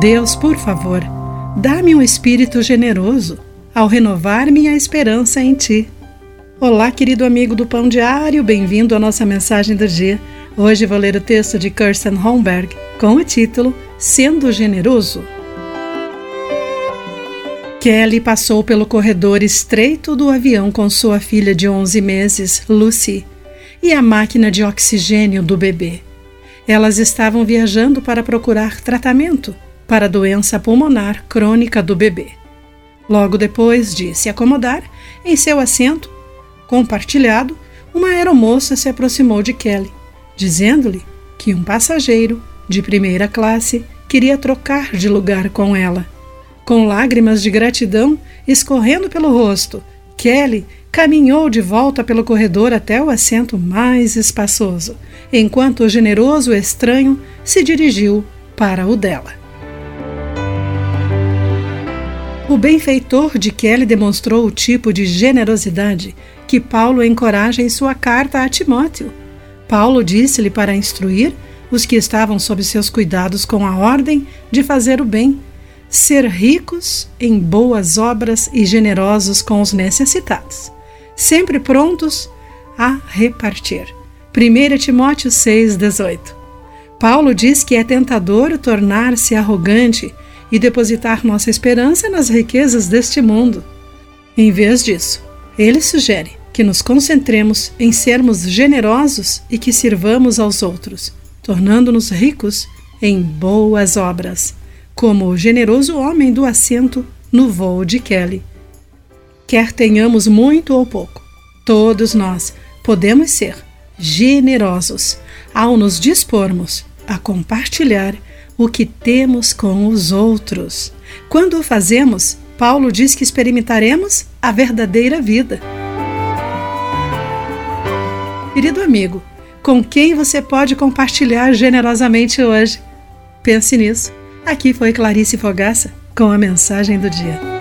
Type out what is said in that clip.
Deus, por favor, dá-me um espírito generoso ao renovar minha esperança em Ti. Olá, querido amigo do Pão Diário, bem-vindo à nossa mensagem do dia. Hoje vou ler o texto de Kirsten Holmberg com o título Sendo Generoso. Kelly passou pelo corredor estreito do avião com sua filha de 11 meses, Lucy, e a máquina de oxigênio do bebê. Elas estavam viajando para procurar tratamento para a doença pulmonar crônica do bebê. Logo depois de se acomodar em seu assento compartilhado, uma aeromoça se aproximou de Kelly, dizendo-lhe que um passageiro de primeira classe queria trocar de lugar com ela. Com lágrimas de gratidão escorrendo pelo rosto, Kelly caminhou de volta pelo corredor até o assento mais espaçoso, enquanto o generoso estranho se dirigiu para o dela. O benfeitor de Kelly demonstrou o tipo de generosidade que Paulo encoraja em sua carta a Timóteo. Paulo disse-lhe para instruir os que estavam sob seus cuidados com a ordem de fazer o bem ser ricos em boas obras e generosos com os necessitados, sempre prontos a repartir. 1 Timóteo 6,18 Paulo diz que é tentador tornar-se arrogante e depositar nossa esperança nas riquezas deste mundo. Em vez disso, ele sugere que nos concentremos em sermos generosos e que sirvamos aos outros, tornando-nos ricos em boas obras como o generoso homem do assento no voo de Kelly. Quer tenhamos muito ou pouco, todos nós podemos ser generosos ao nos dispormos a compartilhar o que temos com os outros. Quando o fazemos, Paulo diz que experimentaremos a verdadeira vida. Querido amigo, com quem você pode compartilhar generosamente hoje? Pense nisso. Aqui foi Clarice Fogaça com a mensagem do dia.